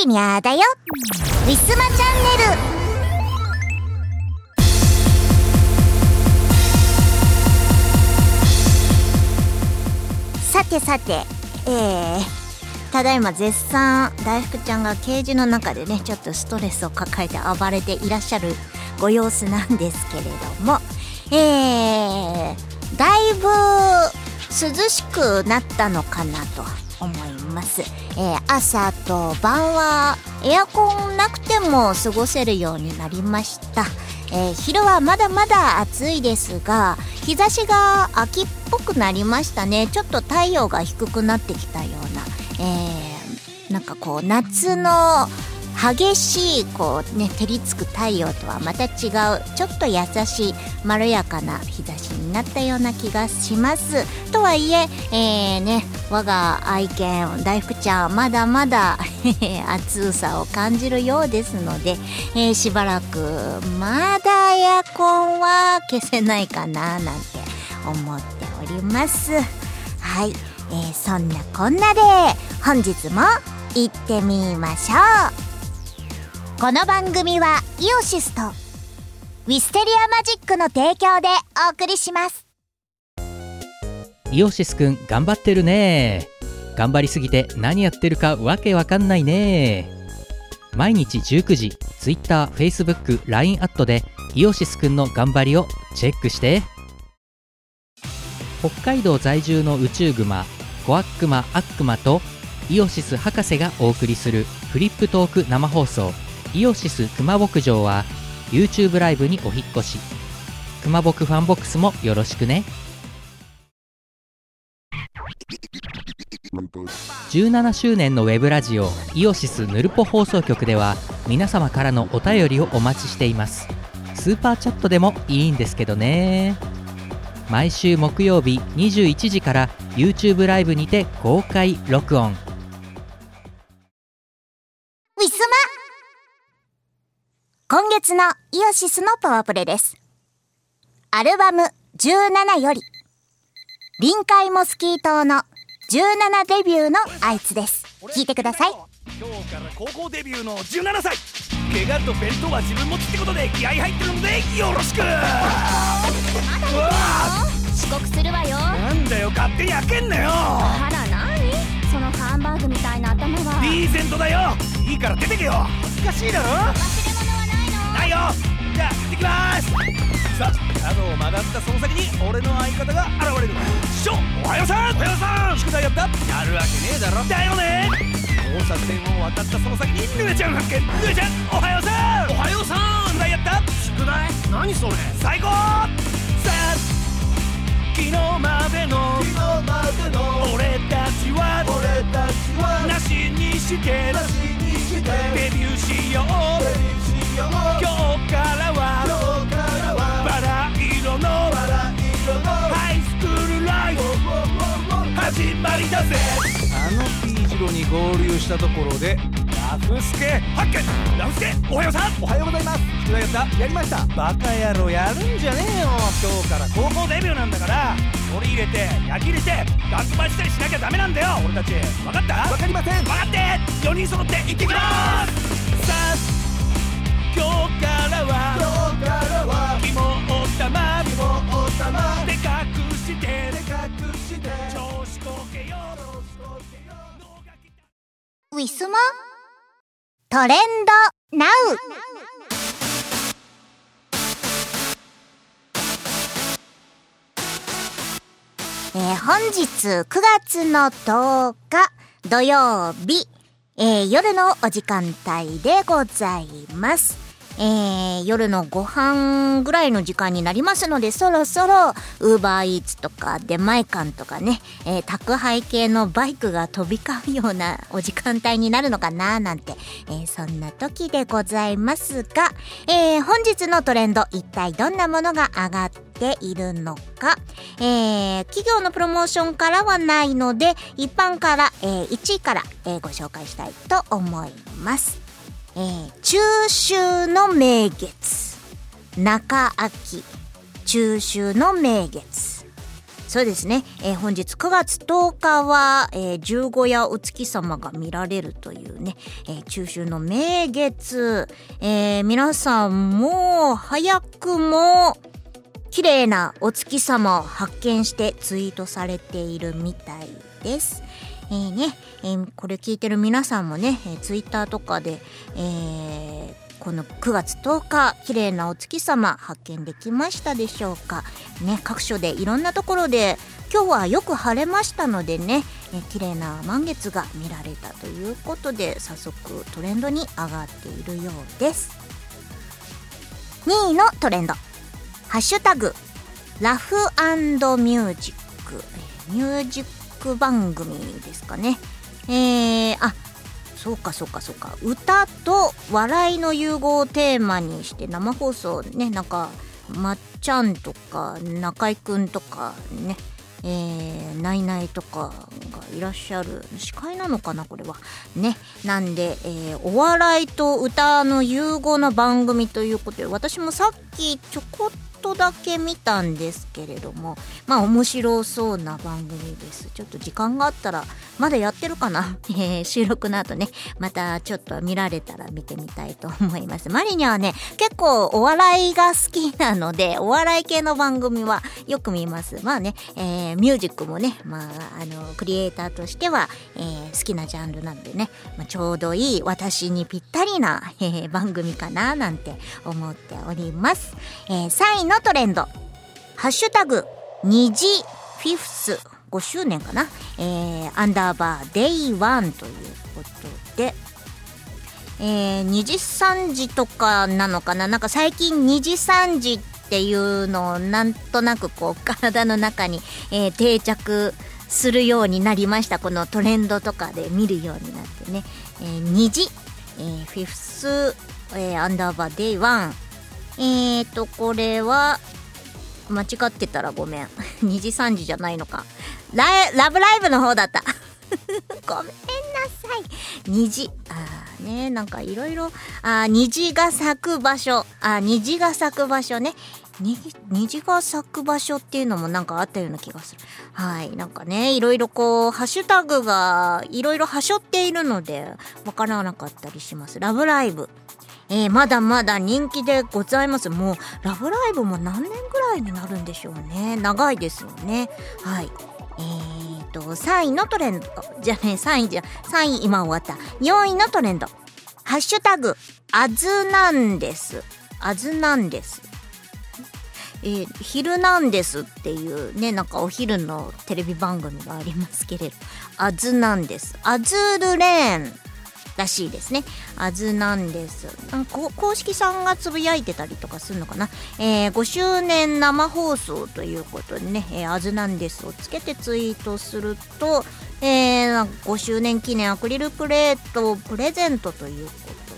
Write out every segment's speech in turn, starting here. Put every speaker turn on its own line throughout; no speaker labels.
りにゃーだよ。ウィスマチャンネル。さてさてえー、ただいま絶賛大福ちゃんがケージの中でねちょっとストレスを抱えて暴れていらっしゃるご様子なんですけれども。えー、だいぶ涼しくなったのかなと。思います、えー、朝と晩はエアコンなくても過ごせるようになりました。えー、昼はまだまだ暑いですが日差しが秋っぽくなりましたね。ちょっと太陽が低くなってきたような、えー、なんかこう夏の激しいこうね照りつく太陽とはまた違うちょっと優しいまろやかな日差しになったような気がします。とはいええー、ね我が愛犬大福ちゃんまだまだ 暑さを感じるようですので、えー、しばらくまだエアコンは消せないかななんて思っております。はい、えー、そんなこんなで本日も行ってみましょう。この番組はイオシスとウィステリアマジックの提供でお送りします。
イオシスくん頑張ってるね。頑張りすぎて何やってるかわけわかんないね。毎日19時 Twitter、Facebook、LINE アットでイオシスくんの頑張りをチェックして。北海道在住の宇宙グマコアックマアックマとイオシス博士がお送りするフリップトーク生放送。イオシス熊牧場は YouTube ライブにお引越し。熊牧ファンボックスもよろしくね。17周年のウェブラジオイオシスヌルポ放送局では皆様からのお便りをお待ちしています。スーパーチャットでもいいんですけどね。毎週木曜日21時から YouTube ライブにて公開録音。
ウィスマ今月のイオシスのパワープレです。アルバム17より、臨海モスキー島の17デビューのあいつです。聞いてください。
今日から高校デビューの17歳。怪我と弁当は自分持ちってことで気合入ってるのでよろしく。ま
だ遅刻するわよ。
なんだよ勝手に開けんなよ。
あらなに？そのハンバーグみたいな頭は。
リーゼントだよ。いいから出てけよ。恥ずかしいだろ？ないよじゃあ行ってきますさあ角を曲がったその先に俺の相方が現れる師匠おはようさんおはようさん宿題やったやるわけねえだろ。だよね交差点を渡ったその先にぬねちゃん発見ぬねちゃんおはようさんおはようさん宿題やった宿題何それ最高さあ昨日までの俺たちは俺たちはなしにしてなしにしてデビューしよう今日からはバラ色のハイスクールライフ始まりだぜ。あの T 字路に合流したところでラフスケ発見。ラフスケおはようさん。おはようございます。宿題やった。やりました。バカ野郎やるんじゃねえよ。今日から高校デビューなんだから。取り入れて焼き入れてガスバしたりしなきゃダメなんだよ。俺たち。分かった？分かりません。分かって。4人揃って行ってきます。さあ今日からは今日からは肝を玉肝を玉で隠してで隠して。調子こけよ。
ウィスマトレンドナウ。えー、本日9月の10日土曜日、えー、夜のお時間帯でございます。えー、夜のご飯ぐらいの時間になりますので、そろそろ、ウーバーイーツとか出前館とかね、えー、宅配系のバイクが飛び交うようなお時間帯になるのかななんて、えー、そんな時でございますが、えー、本日のトレンド、一体どんなものが上がっているのか、えー、企業のプロモーションからはないので、一般から、えー、1位から、えー、ご紹介したいと思います。えー、中秋の名月。中秋。中秋の名月。そうですね、えー本日9月10日は、えー十五夜お月様が見られるというね、えー中秋の名月、えー皆さんも早くも綺麗なお月様を発見してツイートされているみたいです。えーね、えーこれ聞いてる皆さんもね、えー、ツイッターとかで、えーこの9月10日綺麗なお月様発見できましたでしょうか。ね各所でいろんなところで今日はよく晴れましたのでね、えー綺麗な満月が見られたということで早速トレンドに上がっているようです。2位のトレンド。ハッシュタグラフミュージック。ミュージック番組ですかね。えー、あそうかそうかそうか。歌と笑いの融合をテーマにして生放送ねなんかまっちゃんとか中居くんとかねえー、ナイナイとかがいらっしゃる。司会なのかなこれは。ねなんで、えーお笑いと歌の融合の番組ということで私もさっきちょこっとだけ見たんですけれどもまあ面白そうな番組です。ちょっと時間があったらまだやってるかな、えー収録の後ねまたちょっと見られたら見てみたいと思います。マリニャはね結構お笑いが好きなのでお笑い系の番組はよく見ます。まあね、えーミュージックもねまああのクリエイターとしては、えー好きなジャンルなんでね、まあ、ちょうどいい私にぴったりな、えー番組かななんて思っております、えー3位のトレンド。ハッシュタグ虹フィフス5周年かな、えーアンダーバー day one ということで、えー、にじさんじとかなのかな。なんか最近にじさんじっていうのをなんとなくこう体の中に、えー定着するようになりました。このトレンドとかで見るようになってね、えー、虹、えーフィフス、えーアンダーバー day one えーとこれは間違ってたらごめん。2時3時じゃないのか。ラ、ラブライブの方だった。ごめんなさい。虹あーねなんかいろいろ。あ虹が咲く場所。あ虹が咲く場所ね。虹が咲く場所っていうのもなんかあったような気がする。はい。なんかねいろいろこうハッシュタグがいろいろはしょっているのでわからなかったりします。ラブライブ。えーまだまだ人気でございます。もう、ラブライブも何年ぐらいになるんでしょうね。長いですよね。はい。えーと、3位のトレンド。じゃね、3位じゃ、3位今終わった。4位のトレンド。ハッシュタグ、あずなんです。あずなんです。えー、ヒルなんですっていうね、なんかお昼のテレビ番組がありますけれど、あずなんです。アズールレーンらしいですね。あずなんです。公式さんがつぶやいてたりとかするのかな？えー5周年生放送ということでね、えーあずなんですをつけてツイートすると、えー5周年記念アクリルプレートをプレゼントというこ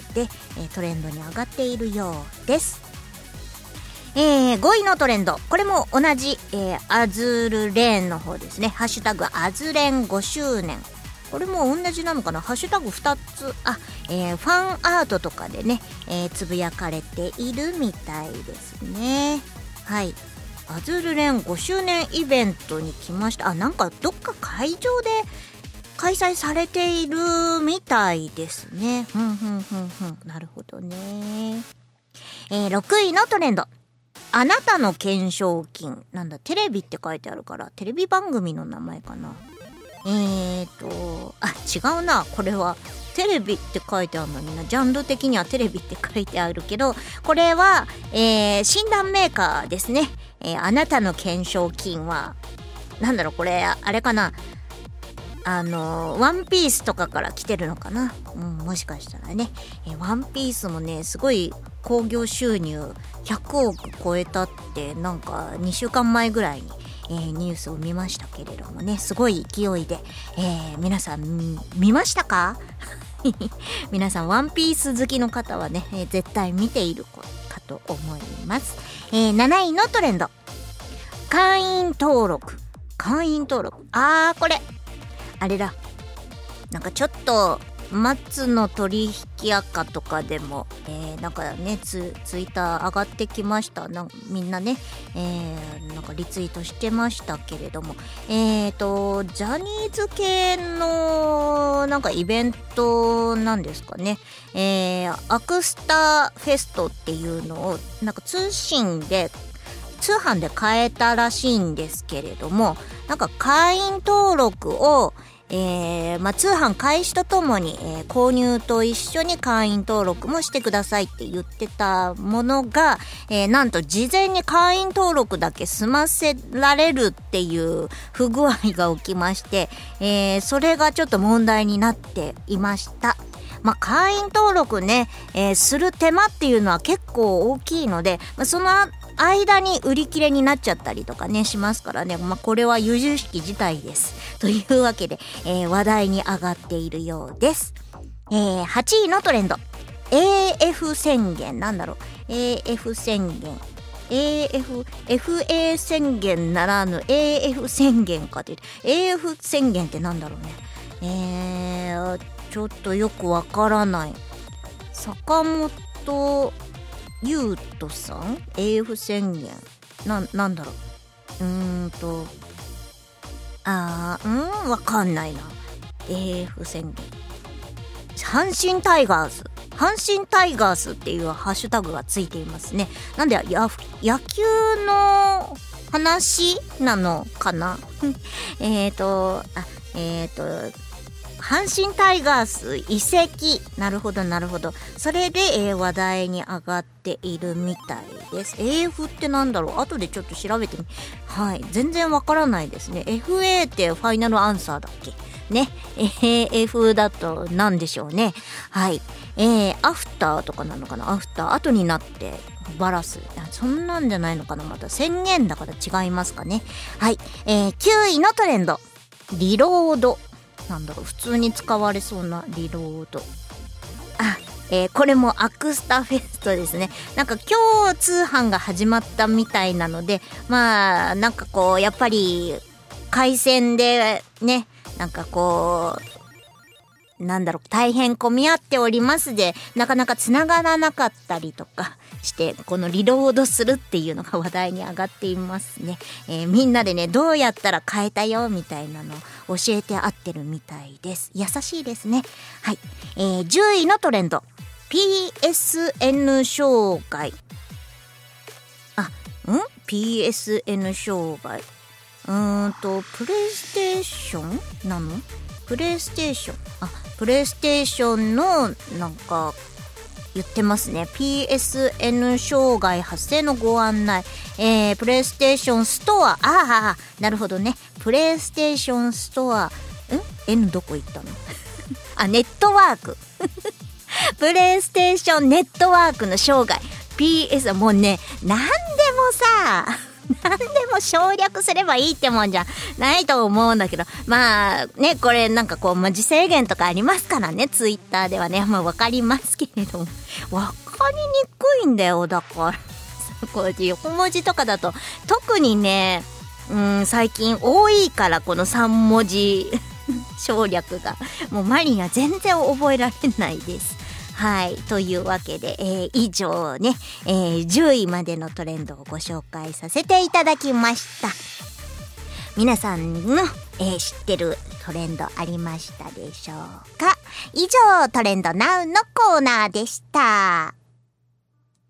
とで、えトレンドに上がっているようです。えー5位のトレンド。これも同じ、えーアズールレーンの方ですね。ハッシュタグアズレン5周年。これも同じなのかな？ハッシュタグ2つ、あ、えーファンアートとかでね、えーつぶやかれているみたいですね。はい。アズールレン5周年イベントに来ました。あ、なんかどっか会場で開催されているみたいですね。ふんふんふんふん。なるほどね。えー6位のトレンド。あなたの懸賞金。なんだ、テレビって書いてあるから、テレビ番組の名前かな。えーと、あ、違うな。これは、テレビって書いてあるのにな。ジャンル的にはテレビって書いてあるけど、これは、えー診断メーカーですね。えーあなたの懸賞金は、なんだろう、これ、あれかな。あの、ワンピースとかから来てるのかな。うん、もしかしたらね。えーワンピースもね、すごい興行収入100億超えたって、なんか2週間前ぐらいに、えーニュースを見ましたけれどもね、すごい勢いで、えー皆さん見ましたか？皆さん、ワンピース好きの方はね、え絶対見ているかと思います。え7位のトレンド。会員登録。会員登録。あー、これ。あれだ。なんかちょっと松の取引赤とかでも、えー、なんかねツツイッター上がってきました。なんみんなね、えー、なんかリツイートしてましたけれども。えっ、ー、とジャニーズ系のなんかイベントなんですかね。えー、アクスターフェストっていうのをなんか通信で通販で買えたらしいんですけれどもなんか会員登録をえー、まあ、通販開始とともに、えー、購入と一緒に会員登録もしてくださいって言ってたものが、えー、なんと事前に会員登録だけ済ませられるっていう不具合が起きまして、えそれがちょっと問題になっていました。まあ、会員登録ね、えする手間っていうのは結構大きいので、まあ、その間に売り切れになっちゃったりとかねしますからね、まあ、これは由々しき事態です。というわけで、えー、話題に上がっているようです。えー、8位のトレンド AF 宣言なんだろう AF 宣言 AF、FA 宣言ならぬ AF 宣言かって AF 宣言ってなんだろうね。えー、ちょっとよくわからない。坂本優斗さん ?AF 宣言な、なんだろう？うーんと、あー、うん？わかんないな。AF 宣言。阪神タイガース。阪神タイガースっていうハッシュタグがついていますね。なんで、や、野球の話なのかな？えっと、あ、えっ、ー、と、阪神タイガース移籍。なるほど、なるほど。それで、えー、話題に上がっているみたいです。AF ってなんだろう？後でちょっと調べてみ。はい。全然わからないですね。FA ってファイナルアンサーだっけ？ね。AF だと何でしょうね。はい。えー、アフターとかなのかな？アフター。後になってバラす。そんなんじゃないのかな？また宣言だから違いますかね。はい。えー、9位のトレンド。リロード。なんだろう、普通に使われそうなリロード。あ、えー、これもアクスタフェストですね。なんか今日通販が始まったみたいなので、まあ、なんかこう、やっぱり、回線でね、なんかこう、なんだろう、大変混み合っておりますで、なかなか繋がらなかったりとかして、このリロードするっていうのが話題に上がっていますね。えー、みんなでね、どうやったら変えたよ、みたいなの教えて合ってるみたいです。優しいですね。はい。えー、10位のトレンド。PSN 障害。あ、ん ?PSN 障害。うーんと、プレイステーション？なの？プレイステーション。あ、プレイステーションのなんか言ってますね。PSN 障害発生のご案内。えー、プレイステーションストア。ああ、なるほどね。プレイステーションストア。ん ?N どこ行ったの？あ、ネットワーク。プレイステーションネットワークの障害。PS、もうね、なんでもさ、何でも省略すればいいってもんじゃないと思うんだけど、まあね、これなんかこう文字制限とかありますからね、ツイッターではね、まあわかりますけれども、わかりにくいんだよ、だから。こう横文字とかだと、特にね、うん、最近多いから、この3文字 省略が。もうマリンは全然覚えられないです。はい。というわけで、えー、以上ね、えー、10位までのトレンドをご紹介させていただきました。皆さんの、えー、知ってるトレンドありましたでしょうか？以上、トレンドナウのコーナーでした。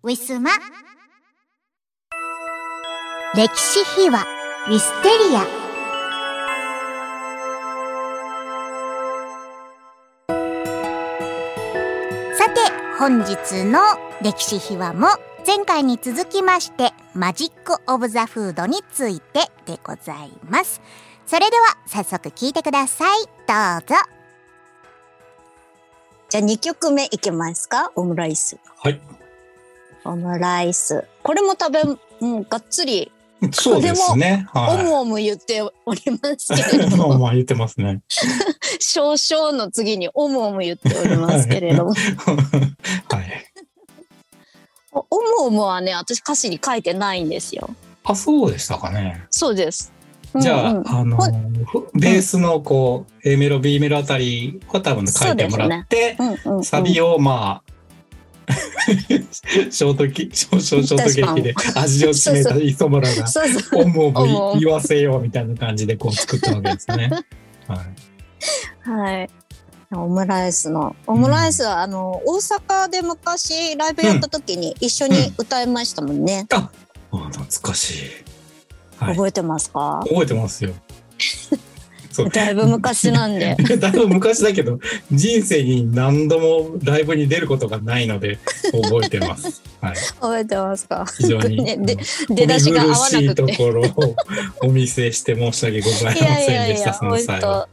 ウィスマ。歴史秘話、ウィステリア。本日の歴史秘話も前回に続きましてマジック・オブ・ザ・フードについてでございます。それでは早速聞いてください。どうぞ。
じゃあ2曲目いきますか？オムライス。
はい。
オムライス。これも食べ、もうがっつり
そうですね。
はい、おむおむ言っておりますけれども。
まあ言ってますね。
少々の次におむおむ言っておりますけれども。はい。おむおむはね、私歌詞に書いてないんですよ。
あ、そうでしたかね。
そうです。
じゃあ、
うんうん
あの、ふベースのこう、A メロ、B メロあたりは多分書いてもらって、
うんうんうん
サビをまあ、ショートキ、ショーショーショートケーキで味を占めた磯村が。オムオム言わせようみたいな感じでこう作ったわけですね。はい。
はい。オムライスの。オムライスは、あの、大阪で昔ライブやった時に一緒に歌いましたもんね。
あ、懐かしい。はい。
覚えてますか？
覚えてますよ。そう。
だいぶ昔なんで。
だいぶ昔だけど、人生に何度もライブに出ることがないので、覚えてます。はい。
覚えてますか？
非常に。
ねで出だしが合わなくて
ところをお見せして申し訳ございませんでした、その
本
際は。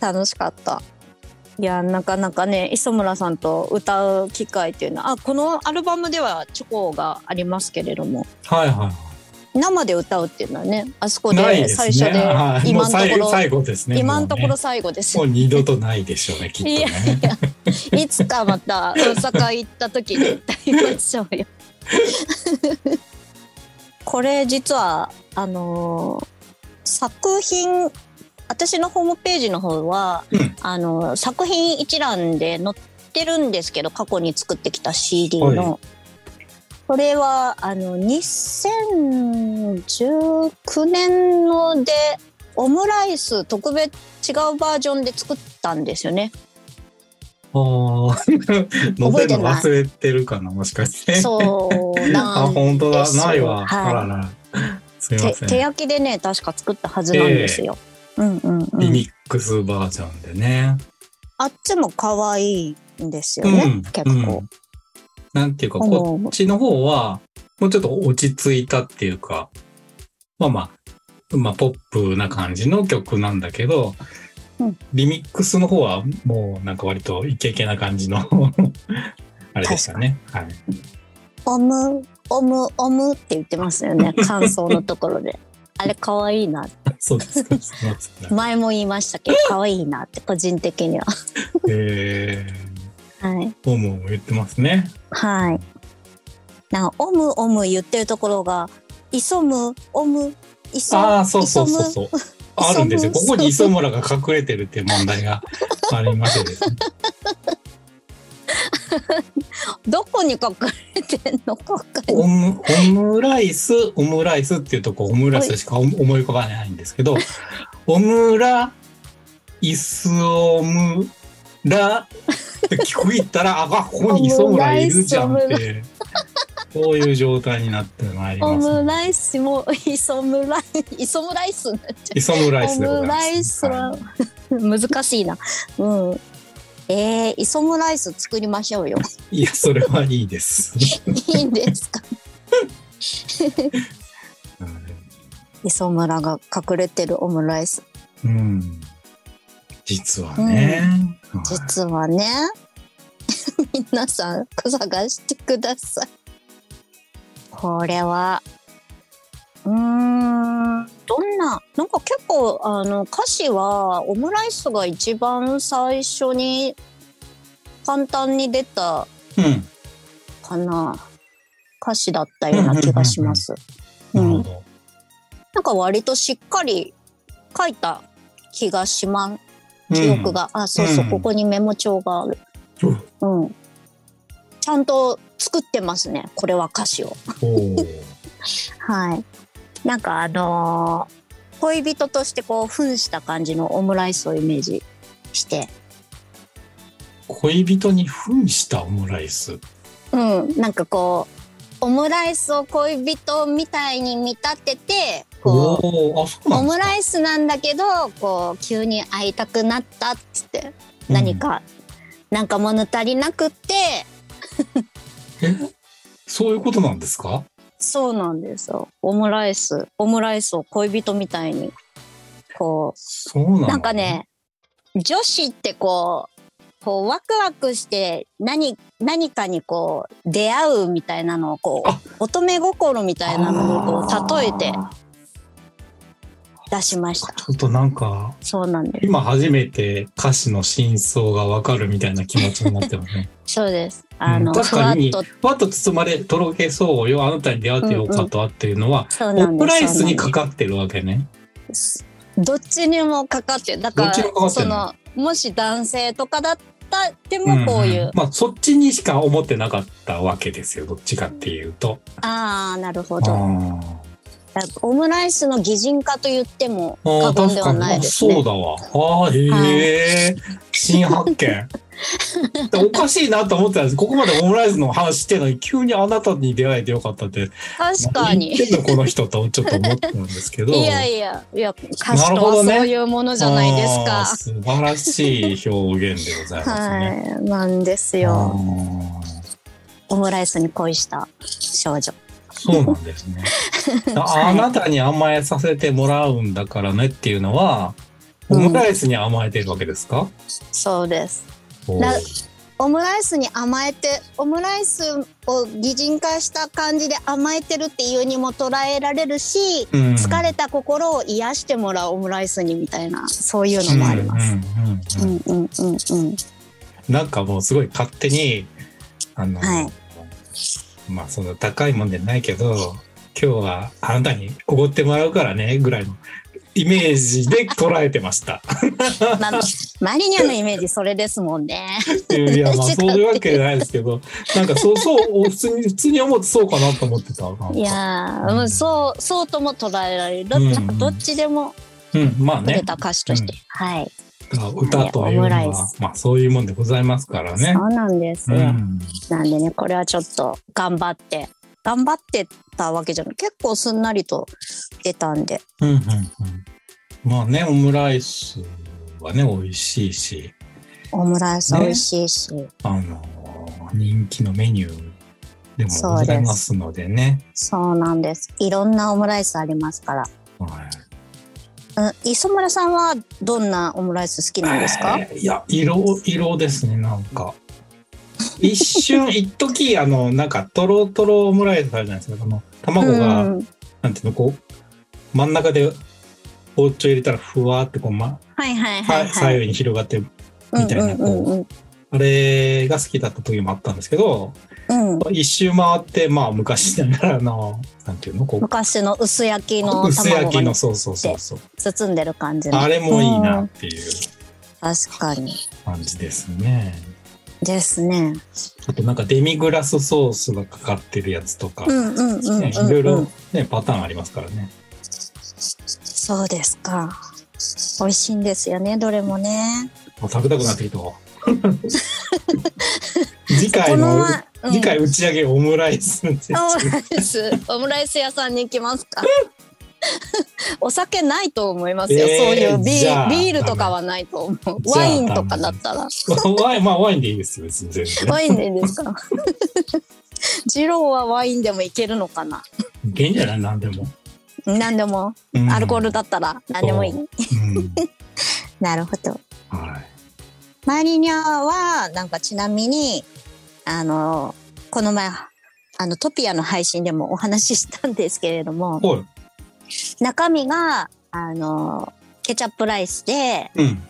当 楽しかった。いや、なかなかね、磯村さんと歌う機会っていうのは、あ、このアルバムではチョコがありますけれども、
はいはい。
生で歌うっていうのはね、あそこ
で
最初で、
はい、
今のところ、
最最後ですね。
今のところ最後です
もう二度とないでしょうね、きっと
いや
ね。
いや、いつかまた 大阪行った時に歌いましょうよ。これ実は、あのー作品、私のホームページの方は、
うん
あのー作品一覧で載ってるんですけど、過去に作ってきた CD の。
は
これは、あの、2019年ので、オムライス特別違うバージョンで作ったんですよね。
ああ、載せるの忘れてるかな、もしかして。
そう
あ、
なん
本当だ、ないわ。
はい
あらら。すみません。
手手焼きでね確か作ったはずなんですよ。うんうんうん。
リミックスバージョンでね。
あっちも可愛いんですよね、
うん
結構。
うんなんていうか、こっちの方は、もうちょっと落ち着いたっていうか、まあまあ、まあ、ポップな感じの曲なんだけど、
うん
リミックスの方はもうなんか割とイケイケな感じの あれでしたね。はい。
オムオムオムって言ってますよね 感想のところで。あれ可愛いな
そうです
前も言いましたけど可愛いなって個人的には。
え
はい。
ー、オムオム言ってますね。
はい。なんかオムオム言ってるところが磯むオム磯
ああ、そうそうそう
磯
そう。あるんですよ。ここに磯村が隠れてるっていう問題がありましてですね。
む どこに隠れてんのか
オム、オムライス、オムライスっていうとこオムライスしか思い浮かばないんですけど、オムラ、イスオムラ聞こえたら、あ、ここに磯村いるじゃんって、そういう状態になってまいり
オ
ます、ね。
ムライスも磯ムライ磯ムライスになっちゃう。
磯村イスでございます。
オムライスは
はい
難しいな。うん。えー、磯ムライス作りましょうよ。
いや、それはいいです。
いいんですか？磯村が隠れてるオムライス。
うん。実はね。はい
実はね。皆さん探してください。これは。うーん。どんな、なんか結構、あの、歌詞は、オムライスが一番最初に簡単に出た
うん。
かな歌詞だったような気がします。うん。
な
んか割としっかり書いた気がします。記憶が。あ、そうそう、
うん
ここにメモ帳がある。
うん。
うん。ちゃんと作ってますね。これは歌詞を。はい。なんかあのー恋人としてこう、扮した感じのオムライスをイメージして。
恋人に扮したオムライス？
うん。なんかこう、オムライスを恋人みたいに見立てて、こう、オム。ライスなんだけど、こう、急に会いたくなったっつって、何か、なんか物足りなくって、
え？そういうことなんですか？
そうなんですよ。オムライス、オムライスを恋人みたいに、こう、
そうな
んか。ね、女子ってこう、こうワクワクして何、何かにこう出会うみたいなのをこ
あ。
う、乙女心みたいなのにこう例えて、
あ
出しました。
ちょっとなんか、
そうなんです。
今初めて歌詞の真相がわかるみたいな気持ちになってますね。
そうです。あの、
うん確かに
ふわっと、
包まれ、とろけそうよ、あなたに出会ってよかったわっていうのは、
そうなんです。
オムライスにかかってるわけね。
どっちにもかかってる。だか
どっちにもかか
その、もし男性とかだったでもこういう、
んんまあ、そっちにしか思ってなかったわけですよ、どっちかっていうと。
ああ、なるほ
あ
ど。オムライスの擬人化と言っても過言ではないですね。
そうだわ。ああ、へえ、新発見。おかしいなと思ってたんです。ここまでオムライスの話してるのに、急にあなたに出会えてよかったって。
確かに。
何言ってんのこの人とちょっと思ったんですけど。
いやいや、いや、歌詞とはそういうものじゃないですか。
素晴らしい表現でございますね。
はい、なんです
あ
よ。
ー
オムライスに恋した少女。
そうなんですね。あなたに甘えさせてもらうんだからねっていうのは、オムライスに甘えてるわけですか、うん、
そうです。オムライスに甘えてオムライスを擬人化した感じで甘えてるっていうにも捉えられるし、
うん、
疲れた心を癒してもらうオムライスにみたいなそういうのもあります。
なんかもうすごい勝手にあの、
はい、
まあその高いもんでないけど、今日はあなたにおごってもらうからね、ぐらいのイメージで捉えてました。
まあ、マリニャのイメージそれですもんね。
いや、まあ そういうわけじゃないですけど、なんかそうそう、普通に、普通に思ってそうかなと思ってた。
いやー、うんそう、そうとも捉えられる。ど,、
うん
なんかどっちでも
うん、まあね。
歌詞として。はい。
歌というの
オムライ
は、
ス
まあそういうもんでございますからね
そ。うなんですよ。
うん。
なんでね、これはちょっと頑張って、頑張ってたわけじゃない。結構すんなりと出たんで。
うん、うん、うん。まあね、オムライスはね、美味しいし、
オムライス
ね
美味しいし、
あの、人気のメニューでもございますのでね。
そうなんです。いろんなオムライスありますから。
はい
うん、磯村さんはどんなオムライス好きなんですか、
えーいや、色、色ですね、なんか。一瞬、一時あの、なんか、とろとろオムライスあるじゃないですか。あの、卵が、
うん
なんていうの、こう、真ん中で包丁入れたら、ふわーってこう、ま、
はいはいはいはい。
左右に広がって、みたいな
うんう
あれが好きだった時もあったんですけど、
うん。
一周回って、まあ、昔ながらの、なんていうの、こう、
昔の薄焼きの
薄焼
卵がね
きの、そうそうそうそう。
包んでる感じの。
あれもいいな
うん
っていう
確かに。
感じですね。
ですね。
あとなんかデミグラスソースがかかってるやつとか、
うんうんうんうん、うん
ね、いろいろね、パターンありますからね。
そうですか。美味しいんですよね、どれもね。
もう食べたくなってきたわ。次回
この
次回打ち上げオムライスです。
オムライス、オムライス屋さんに行きますか。お酒ないと思いますよ。
えー
そういうビービールとかはないと思う。ワインとかだったら。
ワイン、まあワインでいいですよ、別に全然。
ワインでいいですか。ジローはワインでもいけるのかな。
いけんじゃない？何でも。
何でも、
うん
アルコールだったら何でもいい。
うん。
なるほど。
はい。
マリニャは、なんかちなみに、あの、この前、あの、トピアの配信でもお話ししたんですけれども。中身が、あの、ケチャップライスで、
うん。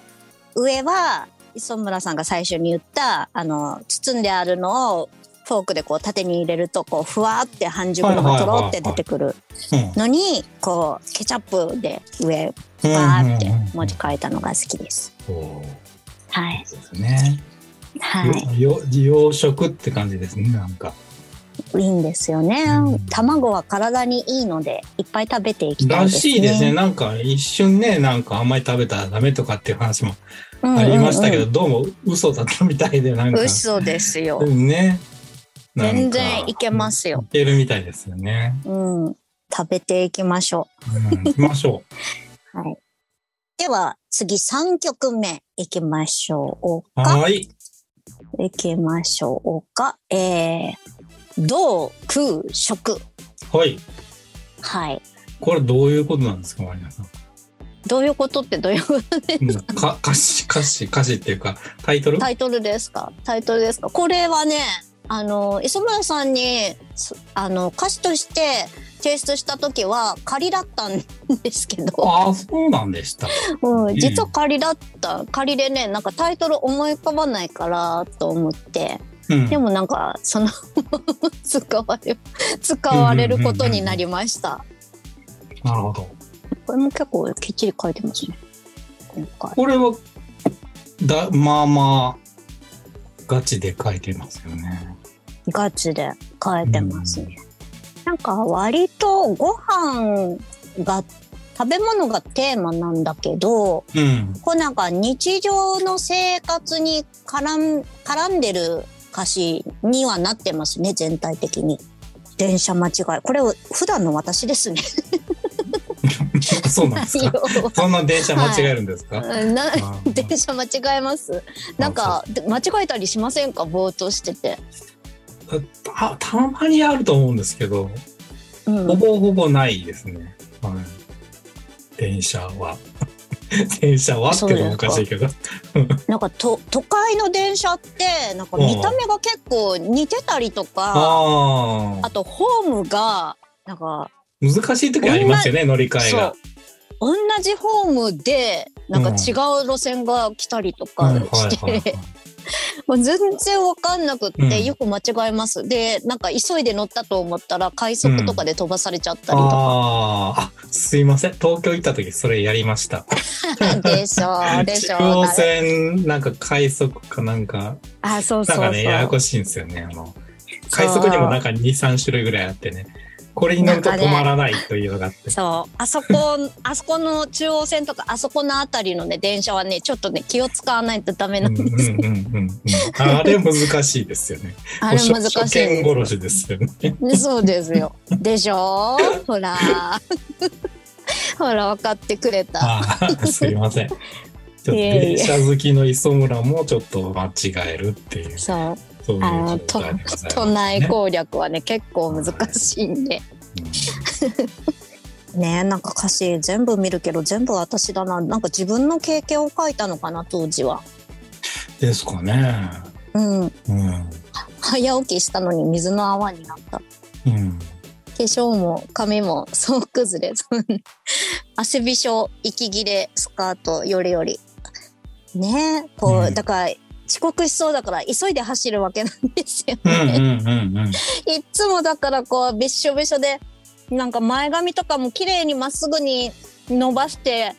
上は、磯村さんが最初に言った、あの、包んであるのを、フォークでこう縦に入れると、こう、ふわーって半熟のがとろって出てくるのに、こう、ケチャップで上、
うん。
バーって文字書いたのが好きです。
そう
はい。
ですね。
はい。
よ洋食って感じですね、なんか。
いいんですよね
うん。
卵は体にいいので、いっぱい食べていきたい
ら
ですね。
しいですね。なんか一瞬ね、なんかあんまり食べたらダメとかっていう話も
うんうんうん
ありましたけど、どうも嘘だったみたいで、なんか。
嘘ですよ。
うんね。
全然いけますよ。
いけるみたいですよね。
うん。食べていきましょ
うん、行きましょ
う。はい。では、次3曲目いきましょう。
はーい。
いきましょうか。えー、同空食。
はい。
はい。
これどういうことなんですか、マリナさん？
どういうことってどういうことで
うんか歌詞、歌詞、歌詞っていうか、タイトル？
タイトルですか？タイトルですか？これはね、あの、磯村さんに、すあの、歌詞として提出した時は仮だったんですけど、
ああ、そうなんでした。
うん、実は仮だった仮でねなんかタイトル思い浮かばないからと思って
うん。
でもなんかその 使われ使われることになりました。
なるほど。
これも結構きっちり書いてますね。今回。
これは、だ、まあまあ、ガチで書いてますよね。
ガチで書いてますね。なんか割とご飯が食べ物がテーマなんだけど、
うん。
こうなんか日常の生活に絡ん絡んでる歌詞にはなってますね全体的に。電車間違いこれ普段の私ですね。
そうなんですか？そんな電車間違えるんですか、
な
あー
電車間違えます。なんかで間違えたりしませんか？ぼーっとしてて。
たたまにあると思うんですけど、
うん
ほぼほぼないですね。はい、電車は。電車はってのもおかしいけど。
なんかと都会の電車ってなんか見た目が結構似てたりとか、
ああ。
あとホームがなんか
難しい時ありますよね、乗り換えが。
同じホームでなんか違う路線が来たりとか
うん
して、もう全然わかんなくって、
うん
よく間違えます。でなんか急いで乗ったと思ったら快速とかで飛ばされちゃったりとか、
あーあ、すいません。東京行った時それやりました。
でしょ でしょ
中央線、なんか快速かなんか、
あそうそうそう
なんかね、ややこしいんですよね。あの、快速にもなんか2、3種類ぐらいあってね。これに乗ると止まらないというのがあって。
そうあそこ あそこの中央線とかあそこのあたりのね電車はねちょっとね気を使わないとダメ
う
なんんです、
うんうんうんうん。あれ難しいですよね。
あれ難しい
初見
で
殺しですよね。
すそうですよでしょ？ほら ほら分かってくれた
すいません。電車好きの磯村もちょっと間違えるっていう、
そうあの
状
と
態でございますね。
都内攻略はね結構難しいんで。ねなんか歌詞全部見るけど全部私だな。なんか自分の経験を書いたのかな当時は。
ですかね。
うん。
うん。
早起きしたのに水の泡になった。
うん。
化粧も髪も総崩れ汗 びしょ息切れスカートよりより。ねえこう、
うん。
だから遅刻しそうだから急いで走るわけなんですよ
うんうん
ね、
うんうん。
いっつもだからこうびっしょびしょでなんか前髪とかも綺麗にまっすぐに伸ばして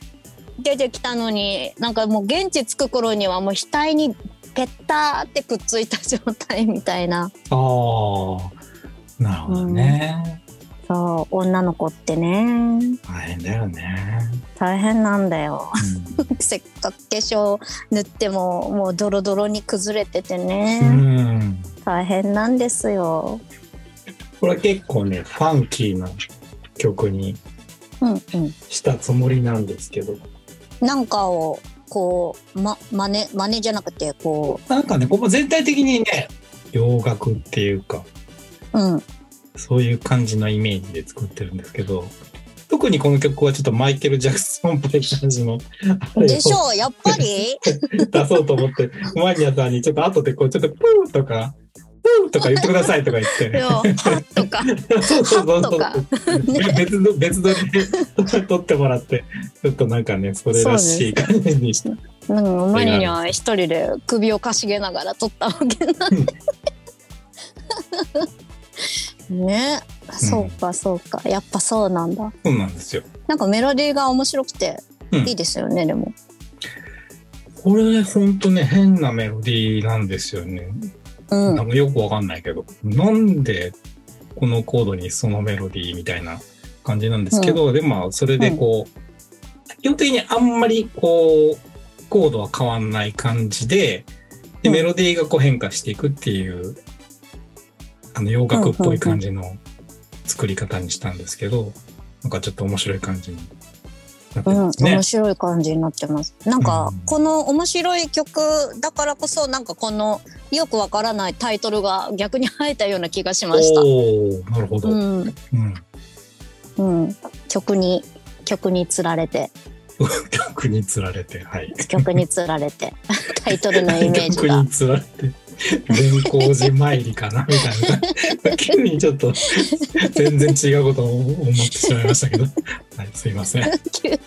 出てきたのになんかもう現地着く頃にはもう額にペッターってくっついた状態みたいな
ああ、なるほどね。
そう女の子ってね
大変だよね。
大変なんだよ
うん
せっかく化粧塗ってももうドロドロに崩れててね、
うん。
大変なんですよ。
これ結構ね、ファンキーな曲に
うんうん。
したつもりなんですけど、
なんかをこうま真似真似じゃなくてこ
なんかね、ここ全体的にね、洋楽っていうか、
ううん
そういう感じのイメージで作ってるんですけど、特にこの曲はちょっとマイケル・ジャクソンっぽい感じの、
でしょうやっぱり？
出そうと思って、マニアさんにちょっと後でこう、ちょっとプーとか、プーとか言ってくださいとか言って。
とか
そうそうそうそう
はとか。
別の、別撮りで撮ってもらって、ちょっとなんかね、それらしい感じにして。
うんマニア一人で首をかしげながら撮ったわけなんで ね。そうかそうか。やっぱそうなんだ。
そうなんですよ。
なんかメロディーが面白くて
うん。
いいですよね、でも。
これね、ほんとね、変なメロディーなんですよね。
うん。
なんかよくわかんないけど、なんでこのコードにそのメロディーみたいな感じなんですけど、でもまあそれでこう、基本的にあんまりこう、コードは変わんない感じで、で
うん。
メロディーがこう変化していくっていう、あの洋楽っぽい感じの作り方にしたんですけど、なんかちょっと面白い感じになって
うん、
ますね
面。白い感じになってます。なんか、
うん
この面白い曲だからこそ、なんかこのよくわからないタイトルが逆に生えたような気がしました。
おーなるほど。うん
うん、うん、曲に、曲につられて、
曲につられて、はい。
曲につられて、タイトルのイメージ
曲
が
に。つられて。善光寺参りかなみたいな。急にちょっと全然違うことを思ってしまいましたけど。はい、すいません。
急に、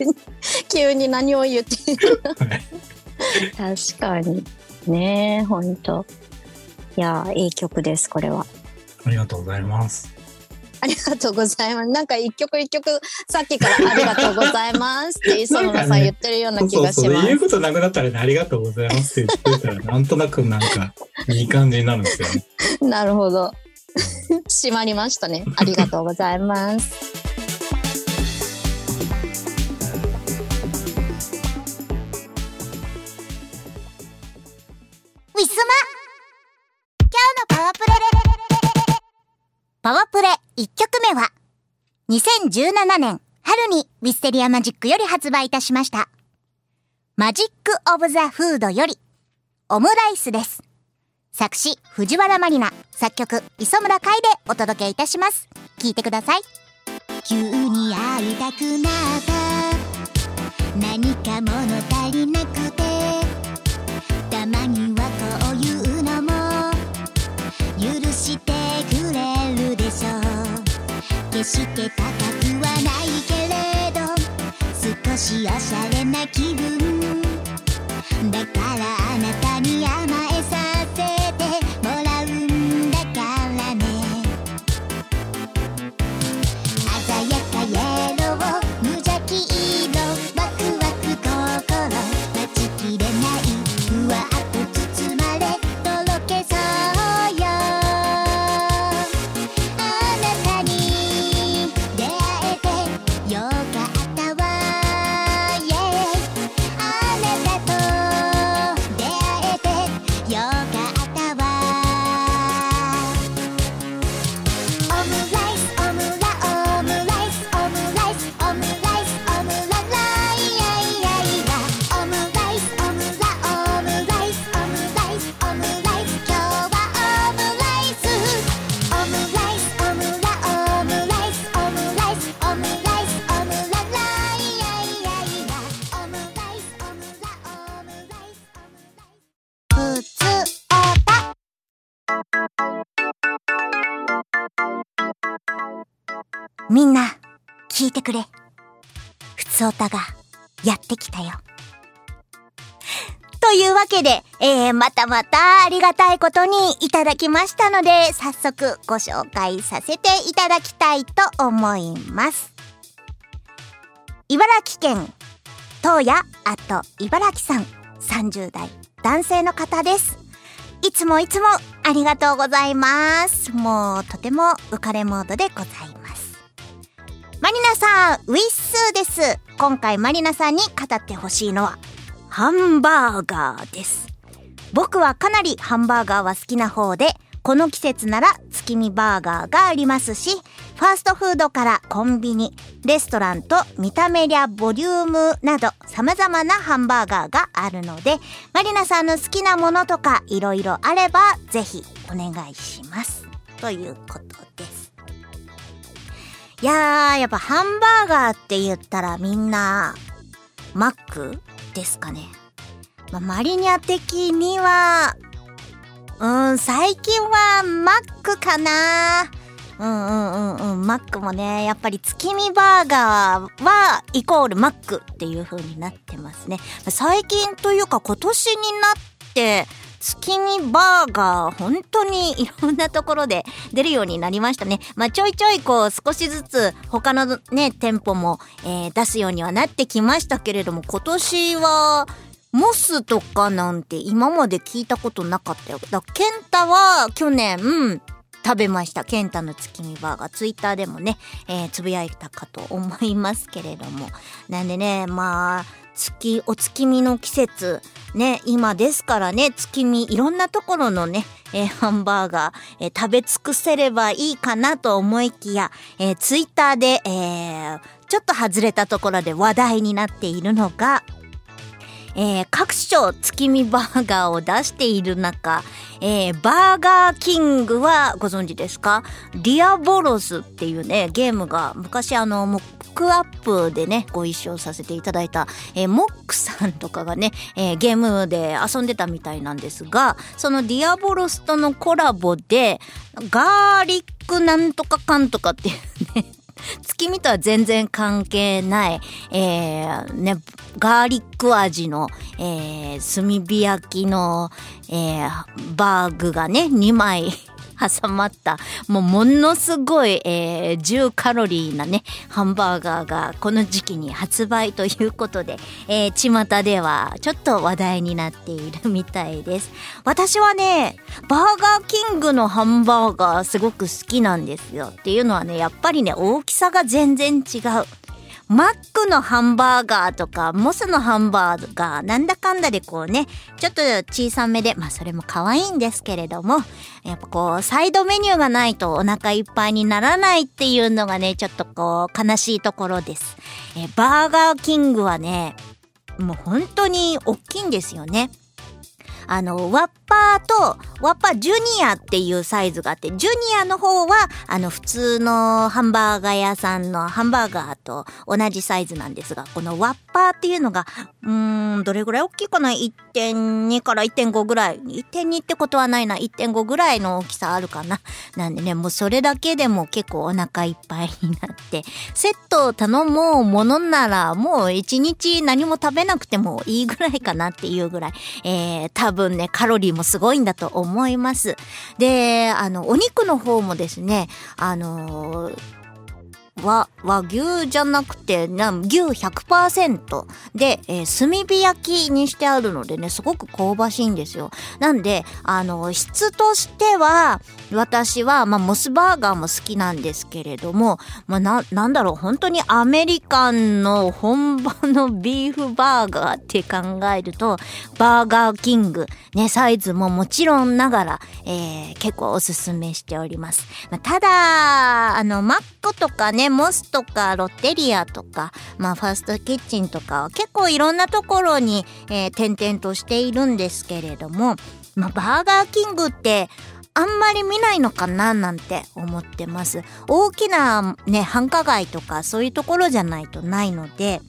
急に何を言って
はい、
確かに。ねえ、ほんと。いや、いい曲です、これは。
ありがとうございます。
ありがとうございます。なんか一曲一曲さっきからありがとうございますって 磯村さん言ってるような気がします。そうそう
言うことなくなったらね、ありがとうございますって言ってたら、なんとなくなんかいい感じになるんですよね。
なるほど。閉まりましたね。ありがとうございます。
2017年春にウィステリアマジックより発売いたしました。マジックオブザフードよりオムライスです。作詞藤原まりな。作曲磯村海でお届けいたします。聞いてください。急に会いたくなった。何決して高くはないけれど少しおしゃれな気分みんな、聞いてくれ。ふつおたが、やってきたよ。というわけで、えー、またまたありがたいことにいただきましたので、早速ご紹介させていただきたいと思います。茨城県、東野あと茨城さん、30代、男性の方です。いつもいつもありがとうございます。もうとても浮かれモードでございます。マリナさん、ウィッスーです。今回マリナさんに語ってほしいのは、ハンバーガーです。僕はかなりハンバーガーは好きな方で、この季節なら月見バーガーがありますし、ファーストフードからコンビニ、レストランと見た目やボリュームなど様々なハンバーガーがあるので、マリナさんの好きなものとか色々あればぜひお願いします。ということです。いやー、やっぱハンバーガーって言ったらみんな、マックですかね。まあ、マリニャ的には、うん、最近はマックかな。うんうんうんうん、マックもね、やっぱり月見バーガーはイコールマックっていう風になってますね。最近というか今年になって、月見バーガー、本当にいろんなところで出るようになりましたね。まあ、ちょいちょいこう少しずつ他のね、店舗も、えー、出すようにはなってきましたけれども、今年は、モスとかなんて今まで聞いたことなかったよ。だケンタは去年、食べました。ケンタの月見バーガー。ツイッターでもね、えー、つぶやいたかと思いますけれども。なんでね、まあ、月、お月見の季節、ね、今ですからね、月見、いろんなところのね、え、ハンバーガー、えー、食べ尽くせればいいかなと思いきや、えー、ツイッターで、えー、ちょっと外れたところで話題になっているのが、えー、各所月見バーガーを出している中、えー、バーガーキングはご存知ですか？ディアボロスっていうね、ゲームが昔あの、もうクアップでね、ご一緒させていただいた、えー、モックさんとかがね、えー、ゲームで遊んでたみたいなんですが、そのディアボロスとのコラボで、ガーリックなんとかかんとかっていうね、月見とは全然関係ない、えー、ね、ガーリック味の、えー、炭火焼きの、えー、バーグがね、2枚挟まった、もうものすごい、えー、10カロリーなね、ハンバーガーがこの時期に発売ということで、えー、巷ではちょっと話題になっているみたいです。私はね、バーガーキングのハンバーガーすごく好きなんですよ。っていうのはね、やっぱりね、大きさが全然違う。マックのハンバーガーとか、モスのハンバーガー、なんだかんだでこうね、ちょっと小さめで、まあそれも可愛いんですけれども、やっぱこう、サイドメニューがないとお腹いっぱいにならないっていうのがね、ちょっとこう、悲しいところです。えバーガーキングはね、もう本当に大きいんですよね。あの、ワッパーと、ワッパージュニアっていうサイズがあって、ジュニアの方は、あの、普通のハンバーガー屋さんのハンバーガーと同じサイズなんですが、このワッパーっていうのが、うーん、どれぐらい大きいかな ?1.2 から1.5ぐらい。1.2ってことはないな。1.5ぐらいの大きさあるかな？なんでね、もうそれだけでも結構お腹いっぱいになって、セットを頼もうものなら、もう1日何も食べなくてもいいぐらいかなっていうぐらい、えー、多分分ね、カロリーもすごいんだと思います。で、あの、お肉の方もですね、あのー和、和牛じゃなくて、な牛100%で、えー、炭火焼きにしてあるのでね、すごく香ばしいんですよ。なんで、あの、質としては、私は、まあ、モスバーガーも好きなんですけれども、まあ、な、なんだろう、本当にアメリカンの本場の ビーフバーガーって考えると、バーガーキング、ね、サイズももちろんながら、えー、結構おすすめしております。まあ、ただ、あの、マックとかね、モスとかロッテリアとか、まあ、ファーストキッチンとか結構いろんなところに、えー、転々としているんですけれども、まあ、バーガーキングってあんまり見ないのかななんて思ってます。大きなね、繁華街とかそういうところじゃないとないので、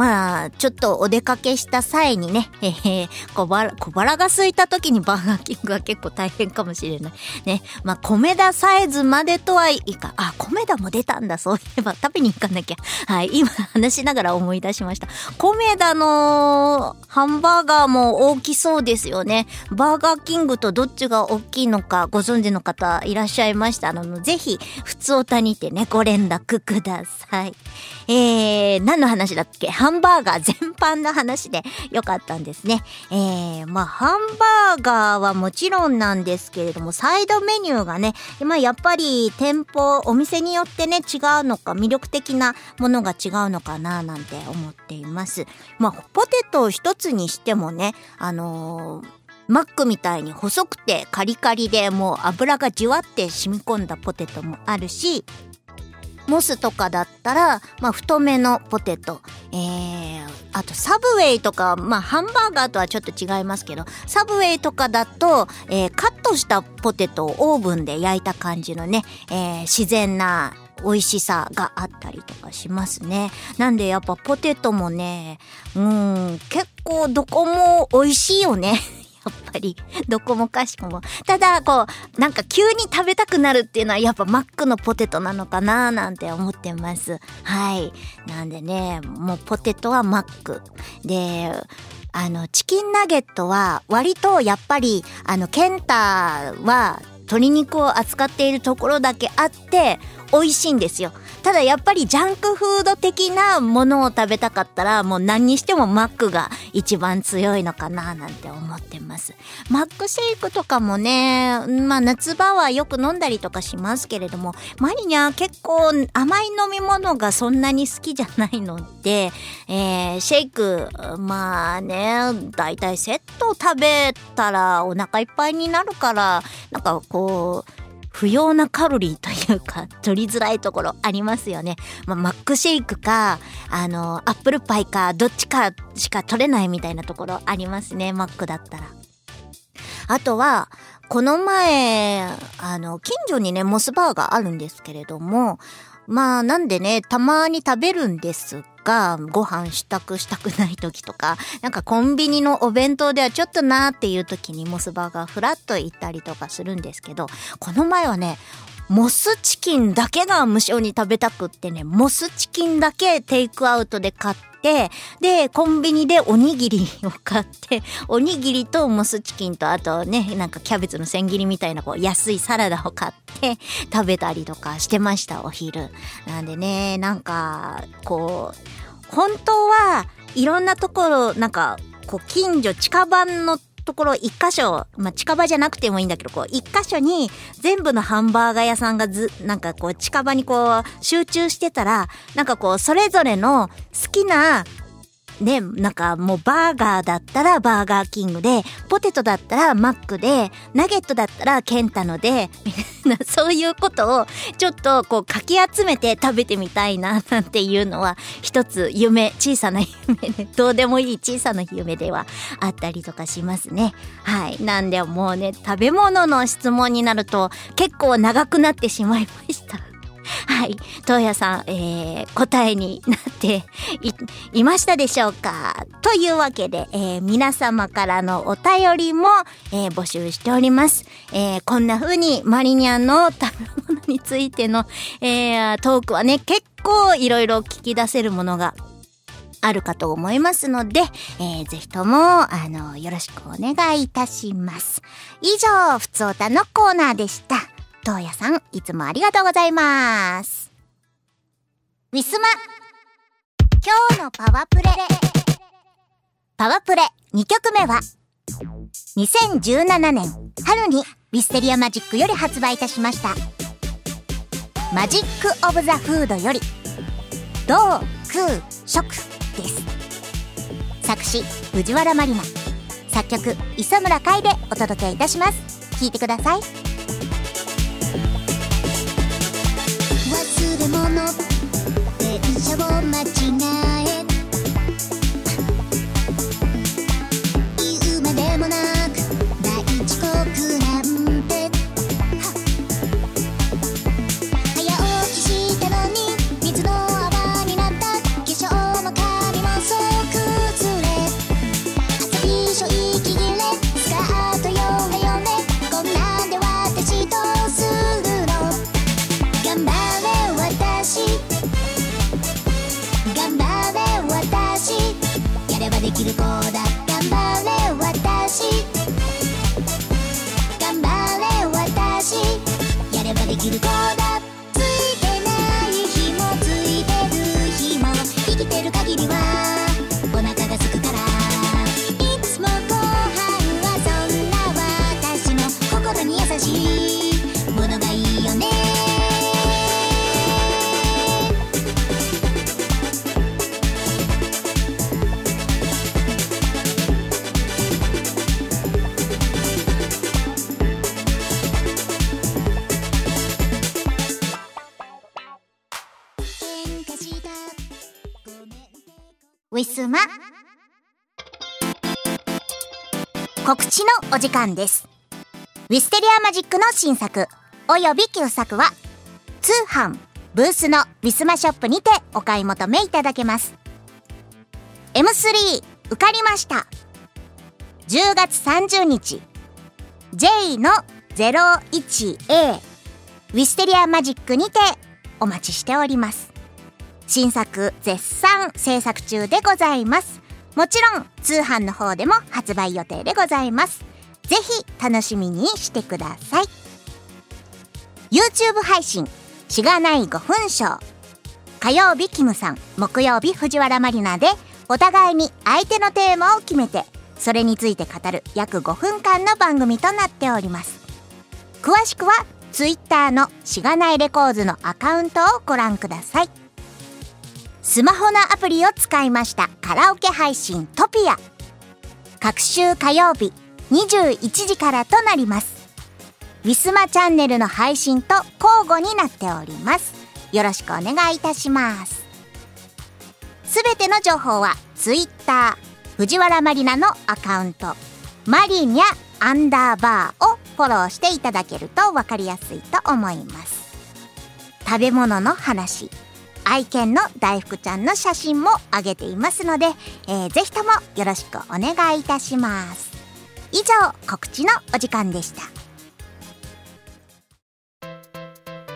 まあ、ちょっとお出かけした際にね、えー、小腹、小腹が空いた時にバーガーキングは結構大変かもしれない。ね。まあ、米田サイズまでとはいいか。あ、米田も出たんだ。そういえば食べに行かなきゃ。はい。今話しながら思い出しました。米田のハンバーガーも大きそうですよね。バーガーキングとどっちが大きいのかご存知の方いらっしゃいましたあのぜひ、普通おたにてね、ご連絡ください。えー、何の話だっけ？ハンバーガー全般の話でよかったんですね。えー、まあ、ハンバーガーはもちろんなんですけれども、サイドメニューがね、まあ、やっぱり店舗、お店によってね、違うのか、魅力的なものが違うのかな、なんて思っています。まあ、ポテトを一つにしてもね、あのーマックみたいに細くてカリカリでもう油がじわって染み込んだポテトもあるし、モスとかだったら、まあ、太めのポテト。えー、あと、サブウェイとか、まあ、ハンバーガーとはちょっと違いますけど、サブウェイとかだと、えー、カットしたポテトをオーブンで焼いた感じのね、えー、自然な美味しさがあったりとかしますね。なんでやっぱポテトもね、うん、結構どこも美味しいよね。やっぱり、どこもかしこも。ただ、こう、なんか急に食べたくなるっていうのはやっぱマックのポテトなのかななんて思ってます。はい。なんでね、もうポテトはマック。で、あの、チキンナゲットは割とやっぱり、あの、ケンタは鶏肉を扱っているところだけあって、美味しいんですよ。ただやっぱりジャンクフード的なものを食べたかったらもう何にしてもマックが一番強いのかななんて思ってます。マックシェイクとかもね、まあ夏場はよく飲んだりとかしますけれども、マリニャ結構甘い飲み物がそんなに好きじゃないので、えー、シェイク、まあね、だいたいセット食べたらお腹いっぱいになるから、なんかこう、不要なカロリーというか、取りづらいところありますよね。まあ、マックシェイクか、あの、アップルパイか、どっちかしか取れないみたいなところありますね、マックだったら。あとは、この前、あの、近所にね、モスバーがあるんですけれども、まあなんでね、たまに食べるんですが、ご飯支度したくない時とか、なんかコンビニのお弁当ではちょっとなーっていう時にモスバーガーフラッと行ったりとかするんですけど、この前はね、モスチキンだけが無償に食べたくってね、モスチキンだけテイクアウトで買って、で、コンビニでおにぎりを買って、おにぎりとモスチキンとあとね、なんかキャベツの千切りみたいなこう安いサラダを買って食べたりとかしてました、お昼。なんでね、なんか、こう、本当はいろんなところ、なんか、こう近所、近場のところ一箇所、まあ、近場じゃなくてもいいんだけど、こう、一箇所に全部のハンバーガー屋さんがず、なんかこう、近場にこう、集中してたら、なんかこう、それぞれの好きな、ね、なんかもうバーガーだったらバーガーキングで、ポテトだったらマックで、ナゲットだったらケンタので、みたいな そういうことをちょっとこうかき集めて食べてみたいななんていうのは一つ夢、小さな夢で、どうでもいい小さな夢ではあったりとかしますね。はい。なんでもうね、食べ物の質問になると結構長くなってしまいました。はい。東野さん、えー、答えになって い、いましたでしょうか？というわけで、えー、皆様からのお便りも、えー、募集しております。えー、こんな風にマリニャンの食べ物についての、えー、トークはね、結構いろいろ聞き出せるものがあるかと思いますので、えー、ぜひとも、あの、よろしくお願いいたします。以上、ふつおたのコーナーでした。東野さん、いつもありがとうございます。ウィスマ今日のパワープレ。パワープレ2曲目は2017年春にウィステリアマジックより発売いたしました。マジック・オブ・ザ・フードより同空食です。作詞藤原まりな。作曲磯村海でお届けいたします。聴いてください。
忘れ物。電車を間違え。言うまでもなく
時間です。ウィステリアマジックの新作。および旧作は通販ブースのウィスマショップにてお買い求めいただけます。M3 受かりました。10月30日。J の 01A ウィステリアマジックにてお待ちしております。新作絶賛制作中でございます。もちろん通販の方でも発売予定でございます。ぜひ楽しみにしてください。YouTube 配信しがない5分ショー火曜日キムさん。木曜日藤原まりなでお互いに相手のテーマを決めてそれについて語る約5分間の番組となっております。詳しくは Twitter のしがないレコーズのアカウントをご覧ください。スマホのアプリを使いましたカラオケ配信トピア。各週火曜日21時からとなります。ウィスマチャンネルの配信と交互になっております。よろしくお願いいたします。すべての情報は Twitter 藤原まりなのアカウントマリニャアンダーバーをフォローしていただけると分かりやすいと思います。食べ物の話愛犬の大福ちゃんの写真も上げていますので、えーぜひともよろしくお願いいたします。以上告知のお時間でした。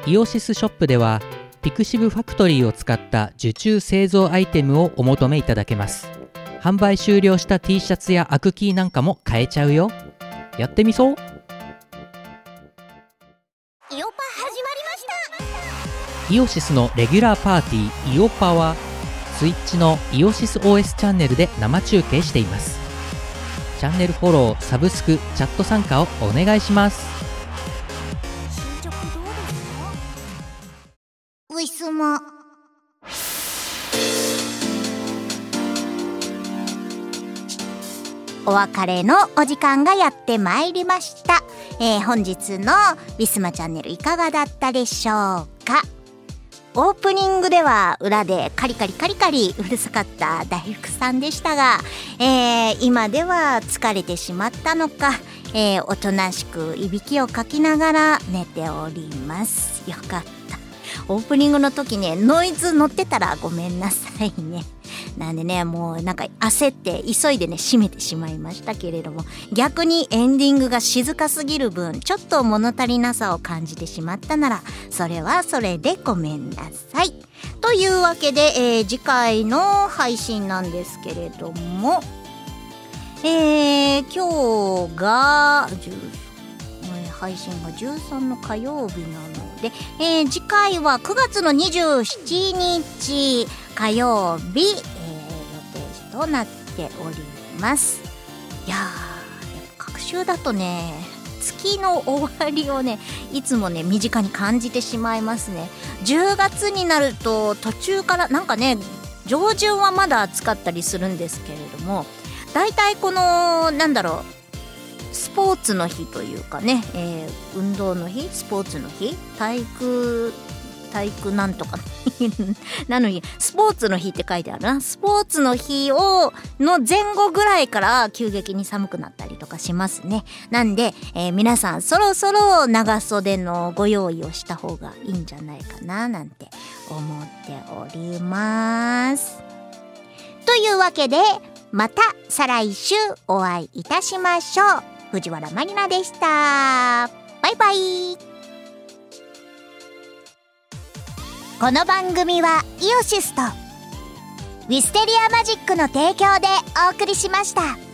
イオシスショップではピクシブファクトリーを使った受注製造アイテムをお求めいただけます。販売終了した T シャツやアクキーなんかも買えちゃうよ。やってみそう。
イオパ始まりました。
イオシスのレギュラーパーティーイオパはスイッチのイオシス OS チャンネルで生中継しています。チャンネルフォローサブスクチャット参加をお願いします。
進捗どうですか？
うお別れのお時間がやってまいりました、えー本日のビスマチャンネルいかがだったでしょうか？オープニングでは裏でカリカリカリカリうるさかった大福さんでしたが、えー今では疲れてしまったのか、えーおとなしくいびきをかきながら寝ております。よかっオープニングの時ねノイズ乗ってたらごめんなさいね。なんでねもうなんか焦って急いでね閉めてしまいましたけれども。逆にエンディングが静かすぎる分ちょっと物足りなさを感じてしまったならそれはそれでごめんなさい。というわけで、えー次回の配信なんですけれども。えー、今日が配信が13の火曜日なので、えー次回は9月の27日火曜日、えー予定となっております。いやーやっぱ隔週だとね月の終わりをねいつもね身近に感じてしまいますね。10月になると途中からなんかね上旬はまだ暑かったりするんですけれどもだいたいこのなんだろうスポーツの日というかね、えー運動の日スポーツの日体育体育なんとか。なのにスポーツの日って書いてあるな。スポーツの日をの前後ぐらいから急激に寒くなったりとかしますね。なんで、えー皆さんそろそろ長袖のご用意をした方がいいんじゃないかななんて思っております。というわけでまた再来週お会いいたしましょう。藤原まりなでしたバイバイこの番組はイオシスとウィステリアマジックの提供でお送りしました。